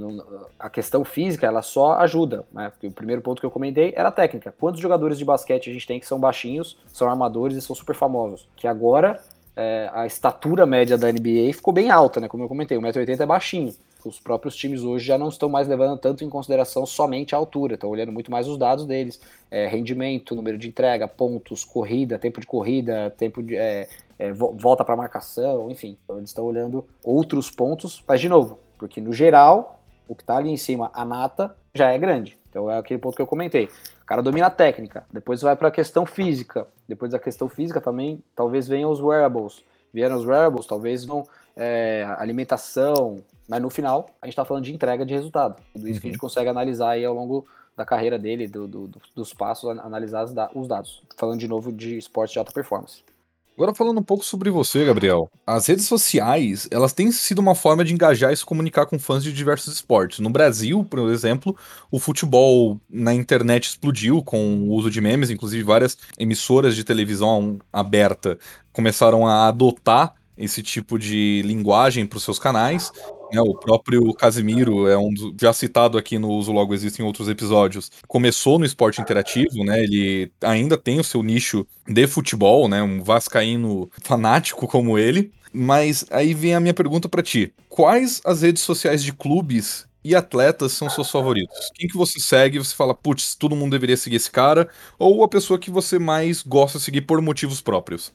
a questão física ela só ajuda, né? Porque o primeiro ponto que eu comentei era a técnica. Quantos jogadores de basquete a gente tem que são baixinhos, são armadores e são super famosos? Que agora é, a estatura média da NBA ficou bem alta, né? Como eu comentei, 1,80m é baixinho. Os próprios times hoje já não estão mais levando tanto em consideração somente a altura, estão olhando muito mais os dados deles: é, rendimento, número de entrega, pontos, corrida, tempo de corrida, tempo de. É, é volta para marcação, enfim. Então eles estão olhando outros pontos, mas de novo, porque no geral, o que está ali em cima, a nata, já é grande. Então é aquele ponto que eu comentei. O cara domina a técnica, depois vai para a questão física. Depois da questão física também, talvez venham os wearables. Vieram os wearables, talvez vão é, alimentação, mas no final a gente está falando de entrega de resultado. Tudo isso uhum. que a gente uhum. consegue analisar aí ao longo da carreira dele, do, do, dos passos, analisar os dados. Falando de novo de esporte de alta performance. Agora falando um pouco sobre você, Gabriel. As redes sociais, elas têm sido uma forma de engajar e se comunicar com fãs de diversos esportes. No Brasil, por exemplo, o futebol na internet explodiu com o uso de memes, inclusive várias emissoras de televisão aberta começaram a adotar esse tipo de linguagem para os seus canais. É, o próprio Casimiro é um já citado aqui no Uso Logo Existe em outros episódios. Começou no esporte interativo, né? Ele ainda tem o seu nicho de futebol, né? Um vascaíno fanático como ele. Mas aí vem a minha pergunta para ti. Quais as redes sociais de clubes e atletas são seus favoritos? Quem que você segue e você fala, putz, todo mundo deveria seguir esse cara? Ou a pessoa que você mais gosta de seguir por motivos próprios?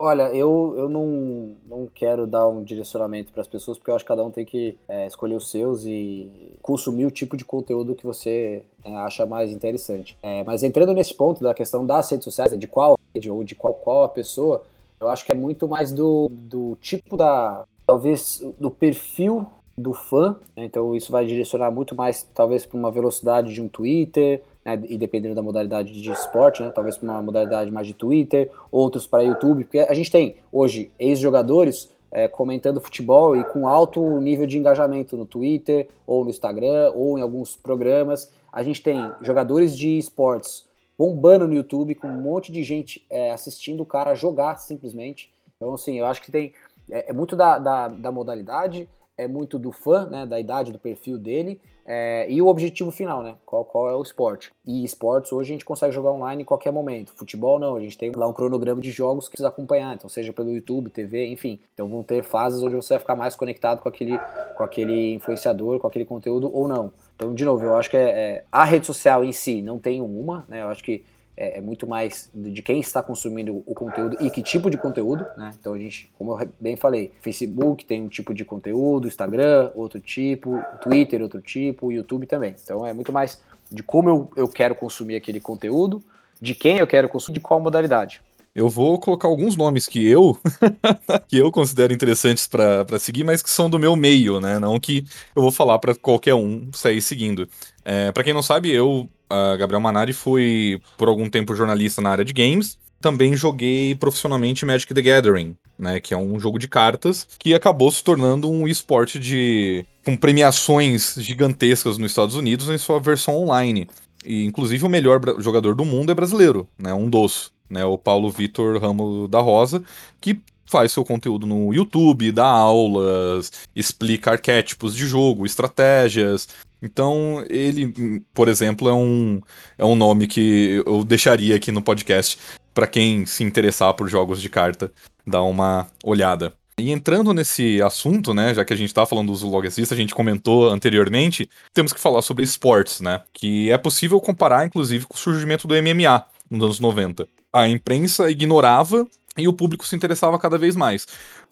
Olha, eu, eu não, não quero dar um direcionamento para as pessoas, porque eu acho que cada um tem que é, escolher os seus e consumir o tipo de conteúdo que você é, acha mais interessante. É, mas entrando nesse ponto da questão das redes sociais, de qual rede ou de qual, qual a pessoa, eu acho que é muito mais do, do tipo da. talvez do perfil do fã, né? então isso vai direcionar muito mais, talvez, para uma velocidade de um Twitter, né, e dependendo da modalidade de esporte, né, talvez para uma modalidade mais de Twitter, outros para YouTube, porque a gente tem hoje ex-jogadores é, comentando futebol e com alto nível de engajamento no Twitter, ou no Instagram, ou em alguns programas. A gente tem jogadores de esportes bombando no YouTube, com um monte de gente é, assistindo o cara jogar simplesmente. Então, assim, eu acho que tem. É, é muito da, da, da modalidade, é muito do fã, né, da idade, do perfil dele, é, e o objetivo final, né? Qual, qual é o esporte? E esportes hoje a gente consegue jogar online em qualquer momento. Futebol não, a gente tem lá um cronograma de jogos que precisa acompanhar, então seja pelo YouTube, TV, enfim. Então vão ter fases onde você vai ficar mais conectado com aquele, com aquele influenciador, com aquele conteúdo ou não. Então, de novo, eu acho que é, é a rede social em si não tem uma, né? Eu acho que é, é, muito mais de quem está consumindo o conteúdo e que tipo de conteúdo, né? Então a gente, como eu bem falei, Facebook tem um tipo de conteúdo, Instagram, outro tipo, Twitter, outro tipo, YouTube também. Então é muito mais de como eu, eu quero consumir aquele conteúdo, de quem eu quero consumir, de qual modalidade. Eu vou colocar alguns nomes que eu [laughs] que eu considero interessantes para seguir, mas que são do meu meio, né? Não que eu vou falar para qualquer um sair seguindo. É, para quem não sabe, eu Gabriel Manari foi por algum tempo jornalista na área de games. Também joguei profissionalmente Magic the Gathering, né, que é um jogo de cartas que acabou se tornando um esporte de com premiações gigantescas nos Estados Unidos em sua versão online. E inclusive o melhor jogador do mundo é brasileiro, né, um dos, né, o Paulo Vitor Ramos da Rosa, que faz seu conteúdo no YouTube, dá aulas, explica arquétipos de jogo, estratégias, então, ele, por exemplo, é um, é um nome que eu deixaria aqui no podcast para quem se interessar por jogos de carta, dar uma olhada. E entrando nesse assunto, né, já que a gente tá falando do Zulog Assist, a gente comentou anteriormente, temos que falar sobre esportes, né, que é possível comparar, inclusive, com o surgimento do MMA nos anos 90. A imprensa ignorava e o público se interessava cada vez mais.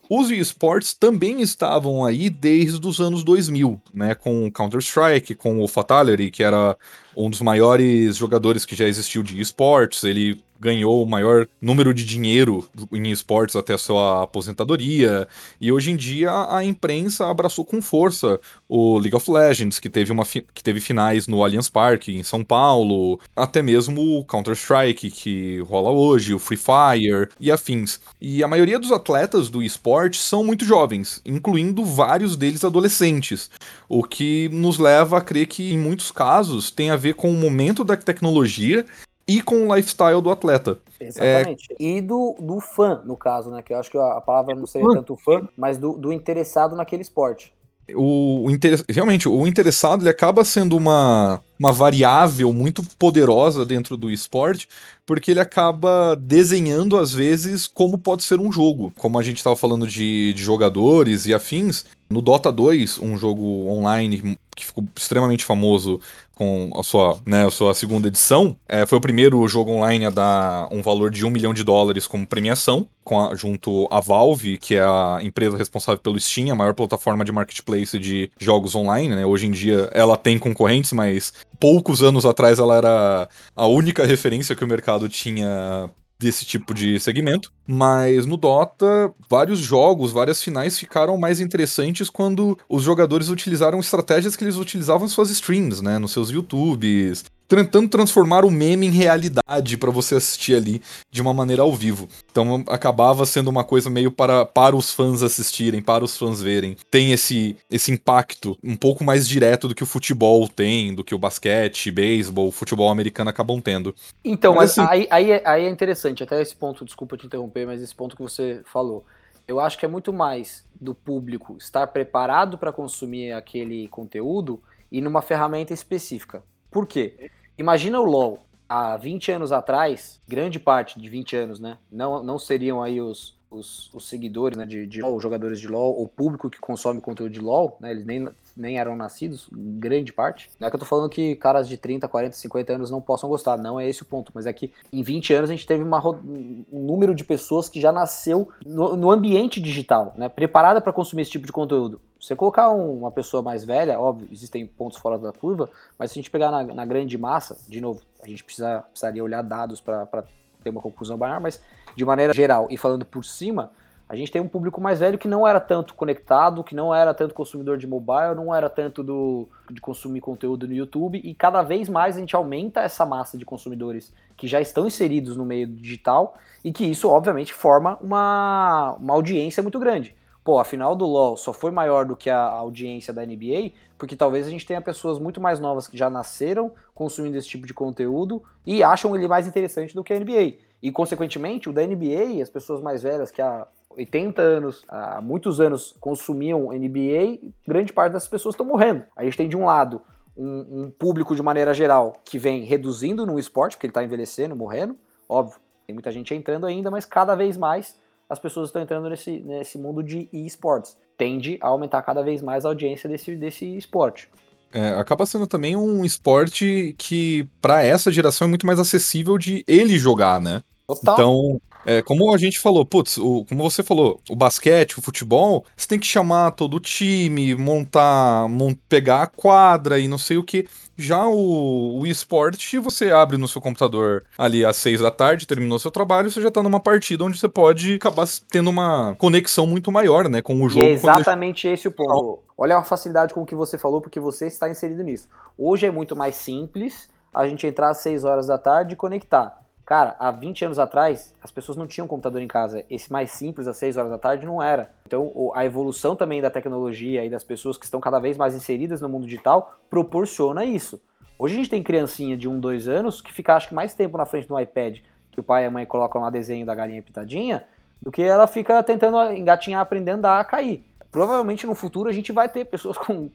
Os esportes também estavam aí desde os anos 2000, né, com Counter-Strike, com o Fatality, que era um dos maiores jogadores que já existiu de esportes, ele ganhou o maior número de dinheiro em esportes até sua aposentadoria. E hoje em dia a imprensa abraçou com força o League of Legends, que teve, uma que teve finais no Allianz Parque, em São Paulo, até mesmo o Counter-Strike, que rola hoje, o Free Fire e afins. E a maioria dos atletas do esporte são muito jovens, incluindo vários deles adolescentes, o que nos leva a crer que, em muitos casos, tem a ver com o momento da tecnologia e com o lifestyle do atleta. Exatamente. É... E do, do fã, no caso, né? Que eu acho que a palavra não seria tanto fã, mas do, do interessado naquele esporte. O, o inter... Realmente, o interessado ele acaba sendo uma, uma variável muito poderosa dentro do esporte, porque ele acaba desenhando, às vezes, como pode ser um jogo. Como a gente estava falando de, de jogadores e afins, no Dota 2, um jogo online que ficou extremamente famoso com a sua, né, a sua segunda edição. É, foi o primeiro jogo online a dar um valor de um milhão de dólares como premiação, a, junto à Valve, que é a empresa responsável pelo Steam, a maior plataforma de marketplace de jogos online. Né? Hoje em dia ela tem concorrentes, mas poucos anos atrás ela era a única referência que o mercado tinha desse tipo de segmento. Mas no Dota, vários jogos, várias finais ficaram mais interessantes quando os jogadores utilizaram estratégias que eles utilizavam em suas streams, né? Nos seus YouTubes, tentando transformar o meme em realidade para você assistir ali de uma maneira ao vivo. Então acabava sendo uma coisa meio para, para os fãs assistirem, para os fãs verem. Tem esse, esse impacto um pouco mais direto do que o futebol tem, do que o basquete, beisebol, futebol americano acabam tendo. Então, mas, assim, aí, aí, é, aí é interessante, até esse ponto, desculpa te interromper, mas esse ponto que você falou. Eu acho que é muito mais do público estar preparado para consumir aquele conteúdo e numa ferramenta específica. Por quê? Imagina o LoL há 20 anos atrás, grande parte de 20 anos, né? Não, não seriam aí os, os, os seguidores né, de, de LoL, os jogadores de LoL, o público que consome conteúdo de LoL, né? Eles nem, nem eram nascidos, grande parte. Não é que eu tô falando que caras de 30, 40, 50 anos não possam gostar, não é esse o ponto, mas é que em 20 anos a gente teve uma, um número de pessoas que já nasceu no, no ambiente digital, né? Preparada para consumir esse tipo de conteúdo. Você colocar um, uma pessoa mais velha, óbvio, existem pontos fora da curva, mas se a gente pegar na, na grande massa, de novo, a gente precisa, precisaria olhar dados para ter uma conclusão maior, mas de maneira geral e falando por cima, a gente tem um público mais velho que não era tanto conectado, que não era tanto consumidor de mobile, não era tanto do, de consumir conteúdo no YouTube, e cada vez mais a gente aumenta essa massa de consumidores que já estão inseridos no meio digital, e que isso, obviamente, forma uma, uma audiência muito grande. Pô, a final do LoL só foi maior do que a audiência da NBA, porque talvez a gente tenha pessoas muito mais novas que já nasceram consumindo esse tipo de conteúdo e acham ele mais interessante do que a NBA. E, consequentemente, o da NBA, as pessoas mais velhas que há 80 anos, há muitos anos consumiam NBA, grande parte das pessoas estão morrendo. A gente tem de um lado um, um, público de maneira geral que vem reduzindo no esporte, porque ele está envelhecendo, morrendo, óbvio, tem muita gente entrando ainda, mas cada vez mais as pessoas estão entrando nesse, nesse mundo de esportes. Tende a aumentar cada vez mais a audiência desse, desse esporte. É, acaba sendo também um esporte que, para essa geração, é muito mais acessível de ele jogar, né? Total. Então, é, como a gente falou, putz, o, como você falou, o basquete, o futebol, você tem que chamar todo o time, montar, mont, pegar a quadra e não sei o que. Já o, o esporte, você abre no seu computador ali às seis da tarde, terminou seu trabalho, você já tá numa partida onde você pode acabar tendo uma conexão muito maior, né, com o jogo. E é exatamente esse o ponto. Olha a facilidade com que você falou, porque você está inserido nisso. Hoje é muito mais simples a gente entrar às seis horas da tarde e conectar. Cara, há 20 anos atrás, as pessoas não tinham computador em casa. Esse mais simples, às 6 horas da tarde, não era. Então, a evolução também da tecnologia e das pessoas que estão cada vez mais inseridas no mundo digital proporciona isso. Hoje a gente tem criancinha de 1, 2 anos que fica, acho que, mais tempo na frente do iPad, que o pai e a mãe colocam lá desenho da galinha pitadinha, do que ela fica tentando engatinhar, aprendendo a cair. Provavelmente no futuro a gente vai ter pessoas [laughs] com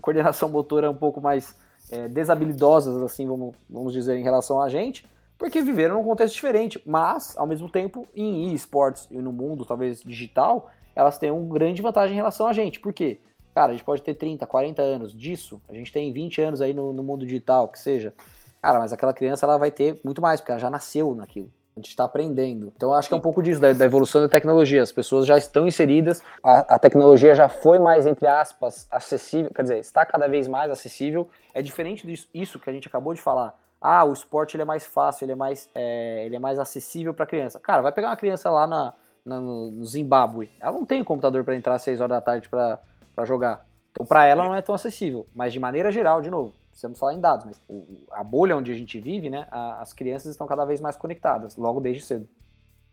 coordenação motora um pouco mais é, desabilidosas, assim, vamos, vamos dizer, em relação a gente, porque viveram num contexto diferente, mas, ao mesmo tempo, em esportes e no mundo, talvez digital, elas têm uma grande vantagem em relação a gente. Por quê? Cara, a gente pode ter 30, 40 anos disso, a gente tem 20 anos aí no, no mundo digital, que seja. Cara, mas aquela criança ela vai ter muito mais, porque ela já nasceu naquilo. A gente está aprendendo. Então, acho que é um pouco disso, da, da, evolução da tecnologia. As pessoas já estão inseridas, a, a, tecnologia já foi mais, entre aspas, acessível, quer dizer, está cada vez mais acessível. É diferente disso isso que a gente acabou de falar ah, o esporte ele é mais fácil, ele é mais, é, ele é mais acessível para criança. Cara, vai pegar uma criança lá na, na no Zimbábue, ela não tem computador para entrar às 6 horas da tarde para jogar. Então, para ela não é tão acessível. Mas de maneira geral, de novo, precisamos falar em dados, mas o, a bolha onde a gente vive, né, a, as crianças estão cada vez mais conectadas, logo desde cedo.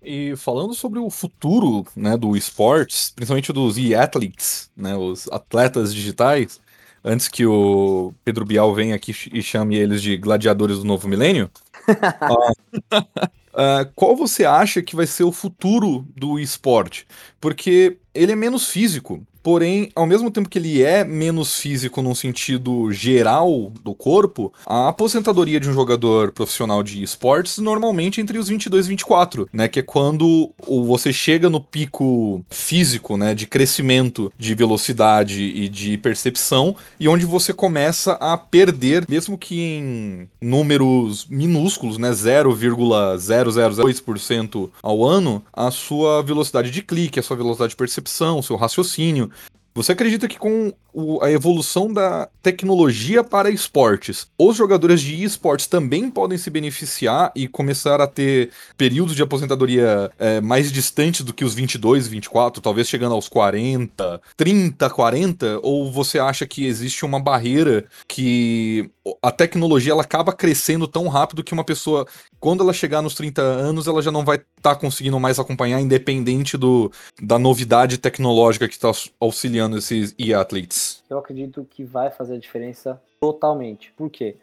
E falando sobre o futuro né, do esportes, principalmente dos e-athletes, né, os atletas digitais, antes que o Pedro Bial venha aqui e chame eles de gladiadores do novo milênio. uh, [laughs] qual você acha que vai ser o futuro do esporte? Porque ele é menos físico. Porém, ao mesmo tempo que ele é menos físico num sentido geral do corpo, a aposentadoria de um jogador profissional de esportes normalmente é entre os 22 e 24, né, que é quando você chega no pico físico, né, de crescimento, de velocidade e de percepção, e onde você começa a perder, mesmo que em números minúsculos, né, 0,0002% ao ano, a sua velocidade de clique, a sua velocidade de percepção, o seu raciocínio. Você acredita que com o, a evolução da tecnologia para esportes, os jogadores de esportes também podem se beneficiar e começar a ter períodos de aposentadoria é, mais distantes do que os 22, 24, talvez chegando aos 40, 30, 40? Ou você acha que existe uma barreira que a tecnologia ela acaba crescendo tão rápido que uma pessoa, quando ela chegar nos 30 anos, ela já não vai estar tá conseguindo mais acompanhar, independente do, da novidade tecnológica que está auxiliando esses e-athletes? Eu acredito que vai fazer a diferença totalmente. Por quê?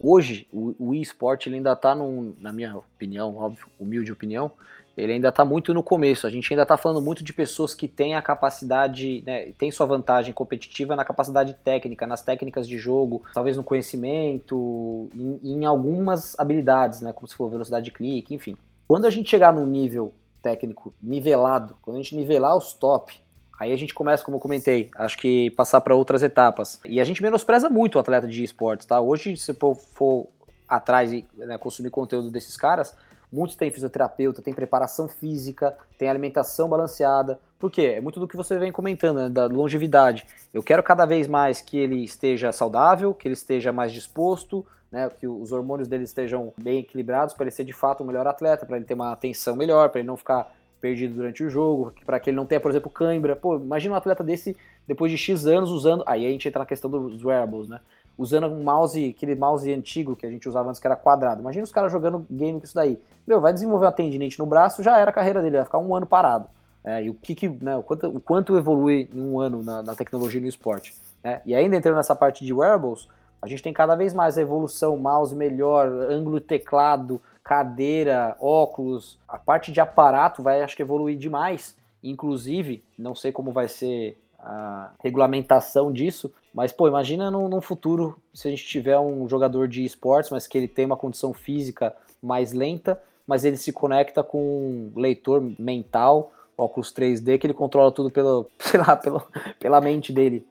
Hoje, o, o e-sport ainda está, na minha opinião, óbvio, humilde opinião, ele ainda está muito no começo. A gente ainda está falando muito de pessoas que têm a capacidade, né, tem sua vantagem competitiva na capacidade técnica, nas técnicas de jogo, talvez no conhecimento, em, em algumas habilidades, né, como se for velocidade de clique, enfim. Quando a gente chegar num nível técnico nivelado, quando a gente nivelar os top, aí a gente começa, como eu comentei, acho que passar para outras etapas. E a gente menospreza muito o atleta de esportes, tá? Hoje, se for, for atrás e né, consumir conteúdo desses caras, Muitos têm fisioterapeuta, tem preparação física, tem alimentação balanceada. Por quê? É muito do que você vem comentando, né, da longevidade. Eu quero cada vez mais que ele esteja saudável, que ele esteja mais disposto, né, que os hormônios dele estejam bem equilibrados para ele ser de fato um melhor atleta, para ele ter uma atenção melhor, para ele não ficar perdido durante o jogo, para que ele não tenha, por exemplo, cãibra. Pô, imagina um atleta desse depois de X anos usando. Aí a gente entra na questão dos wearables, né? usando um mouse, aquele mouse antigo que a gente usava antes, que era quadrado. Imagina os caras jogando game com isso daí. Meu, vai desenvolver uma tendinite no braço, já era a carreira dele, vai ficar um ano parado. É, e o que, que né, o, quanto, o quanto evolui em um ano na, na tecnologia e no esporte. Né? E ainda entrando nessa parte de wearables, a gente tem cada vez mais a evolução, mouse melhor, ângulo teclado, cadeira, óculos, a parte de aparato vai acho que evoluir demais. Inclusive, não sei como vai ser a regulamentação disso, mas, pô, imagina num, futuro se a gente tiver um jogador de esportes, mas que ele tem uma condição física mais lenta, mas ele se conecta com um leitor mental, óculos 3D, que ele controla tudo pelo, [laughs] sei lá, pelo, pela mente dele.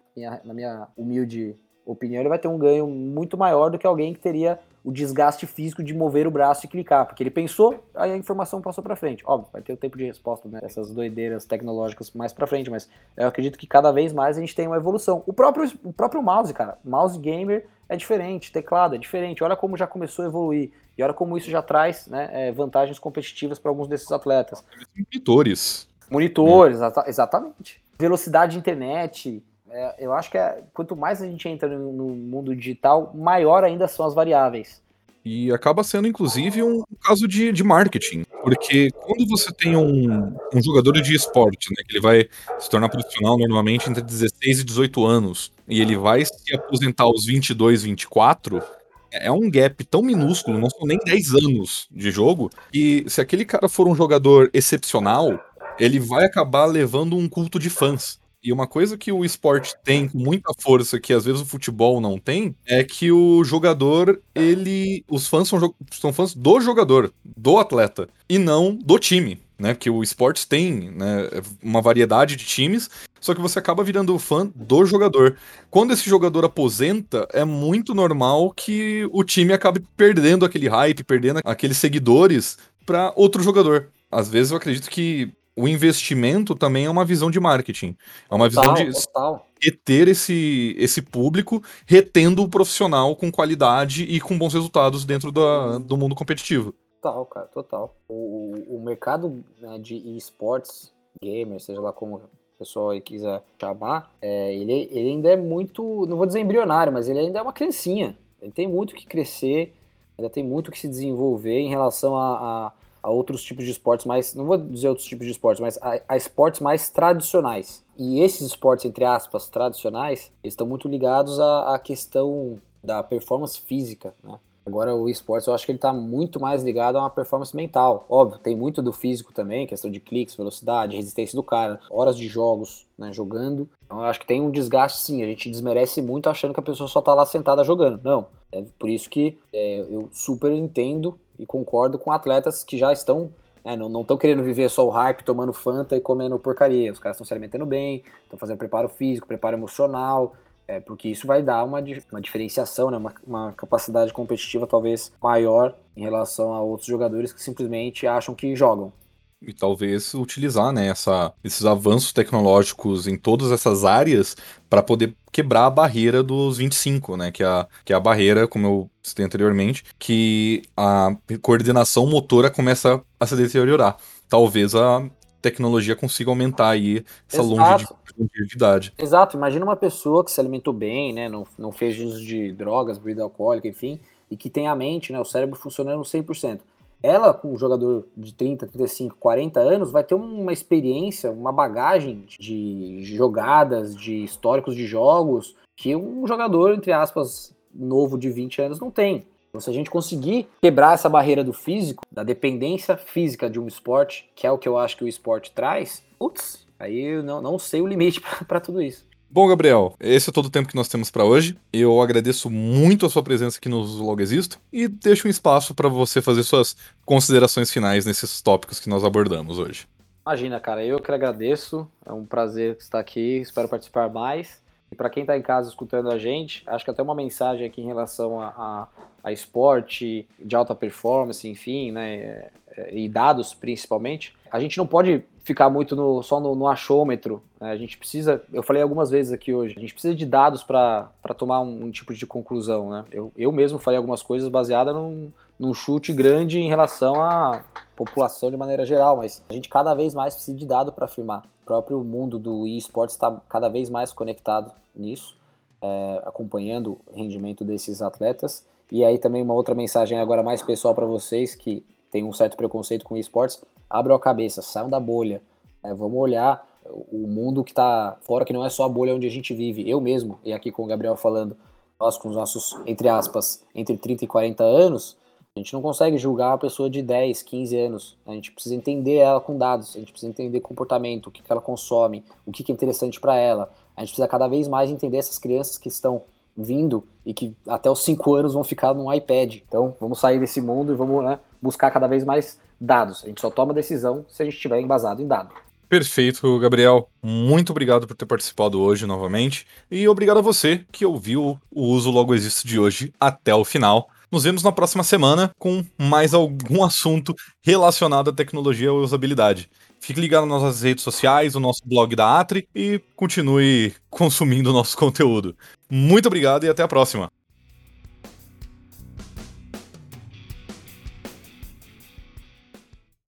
Na minha humilde opinião, ele vai ter um ganho muito maior do que alguém que teria o desgaste físico de mover o braço e clicar, porque ele pensou, aí a informação passou para frente. Óbvio, vai ter o tempo de resposta, né? Doideiras tecnológicas mais para frente, mas eu acredito que cada vez mais a gente tem uma evolução. O próprio, o próprio mouse, cara, mouse gamer é diferente, teclado é diferente. Olha como já começou a evoluir e olha como isso já traz né, é, vantagens competitivas para alguns desses atletas. Monitores. Monitores, exatamente. Velocidade de internet, é, eu acho que é, quanto mais a gente entra no, no, mundo digital, maior ainda são as variáveis. E acaba sendo, inclusive, um caso de, de marketing. Porque quando você tem um, um jogador de esporte, né, que ele vai se tornar profissional normalmente entre 16 e 18 anos, e ele vai se aposentar aos 22, 24, é um gap tão minúsculo, não são nem 10 anos de jogo, que se aquele cara for um jogador excepcional, ele vai acabar levando um culto de fãs. E uma coisa que o esporte tem com muita força, que às vezes o futebol não tem, é que o jogador, ele. Os fãs são, são fãs do jogador, do atleta, e não do time. Né, porque o esporte tem né, uma variedade de times, só que você acaba virando fã do jogador. Quando esse jogador aposenta, é muito normal que o time acabe perdendo aquele hype, perdendo aqueles seguidores para outro jogador. Às vezes eu acredito que o investimento também é uma visão de marketing. É uma total, visão de total. reter esse, esse público, retendo o profissional com qualidade e com bons resultados dentro da, do mundo competitivo. Total, cara, total. O, o mercado né, de esportes, gamer, seja lá como o pessoal aí quiser chamar, é, ele, ele ainda é muito, não vou dizer embrionário, mas ele ainda é uma criancinha. Ele tem muito que crescer, ainda tem muito que se desenvolver em relação a, a a outros tipos de esportes mais, não vou dizer outros tipos de esportes, mas a, a, esportes mais tradicionais. E esses esportes, entre aspas, tradicionais, estão muito ligados à, à questão da performance física, né? Agora o esportes eu acho que ele está muito mais ligado a uma performance mental. Óbvio, tem muito do físico também, questão de cliques, velocidade, resistência do cara, horas de jogos, né, jogando. Então eu acho que tem um desgaste sim, a gente desmerece muito achando que a pessoa só está lá sentada jogando. Não, é por isso que é, eu super entendo e concordo com atletas que já estão, né, não estão querendo viver só o hype, tomando fanta e comendo porcaria. Os caras estão se alimentando bem, estão fazendo preparo físico, preparo emocional, é, porque isso vai dar uma, uma diferenciação, né, uma, uma capacidade competitiva talvez maior em relação a outros jogadores que simplesmente acham que jogam e talvez utilizar né, essa, esses avanços tecnológicos em todas essas áreas para poder quebrar a barreira dos 25, né? Que é, a, que é a barreira, como eu citei anteriormente, que a coordenação motora começa a se deteriorar. Talvez a tecnologia consiga aumentar aí essa longevidade. Exato, imagina uma pessoa que se alimentou bem, né? Não, não fez uso de drogas, bebida alcoólica, enfim, e que tem a mente, né? O cérebro funcionando 100% ela, com um jogador de 30, 35, 40 anos, vai ter uma experiência, uma bagagem de jogadas, de históricos de jogos, que um jogador, entre aspas, novo de 20 anos não tem. Então, se a gente conseguir quebrar essa barreira do físico, da dependência física de um esporte, que é o que eu acho que o esporte traz, putz, aí eu não, não sei o limite [laughs] para tudo isso. Bom, Gabriel, esse é todo o tempo que nós temos para hoje. Eu agradeço muito a sua presença aqui no Logo Existo e deixo um espaço para você fazer suas considerações finais nesses tópicos que nós abordamos hoje. Imagina, cara, eu que agradeço. É um prazer estar aqui, espero participar mais. E para quem está em casa escutando a gente, acho que até uma mensagem aqui em relação a, a, a esporte de alta performance, enfim, né, é, e dados principalmente. A gente não pode ficar muito no, só no, no achômetro. Né? A gente precisa, eu falei algumas vezes aqui hoje, a gente precisa de dados para tomar um, um, tipo de conclusão. Né? Eu, eu mesmo falei algumas coisas baseadas num, num chute grande em relação à população de maneira geral, mas a gente cada vez mais precisa de dado para afirmar. O próprio mundo do esportes está cada vez mais conectado nisso, é, acompanhando o rendimento desses atletas. E aí também uma outra mensagem agora mais pessoal para vocês que tem um certo preconceito com esportes abram a cabeça, saiam da bolha. Né? Vamos olhar o mundo que está fora, que não é só a bolha onde a gente vive. Eu mesmo, e aqui com o Gabriel falando, nós com os nossos, entre aspas, entre 30 e 40 anos, A gente não consegue julgar uma pessoa de 10, 15 anos. A gente precisa entender ela com dados, a gente precisa entender comportamento, o que, que ela consome, o que, que é interessante para ela. A gente precisa cada vez mais entender essas crianças que estão vindo e que até os 5 anos vão ficar no iPad. Então, vamos sair desse mundo e vamos né, buscar cada vez mais dados. A gente só toma decisão se a gente estiver embasado em dados. Perfeito, Gabriel. Muito obrigado por ter participado hoje novamente. E obrigado a você que ouviu o Uso Logo Existe de hoje até o final. Nos vemos na próxima semana com mais algum assunto relacionado à tecnologia ou usabilidade. Fique ligado nas nossas redes sociais, o nosso blog da Atri e continue [laughs] consumindo o nosso conteúdo. Muito obrigado e até a próxima.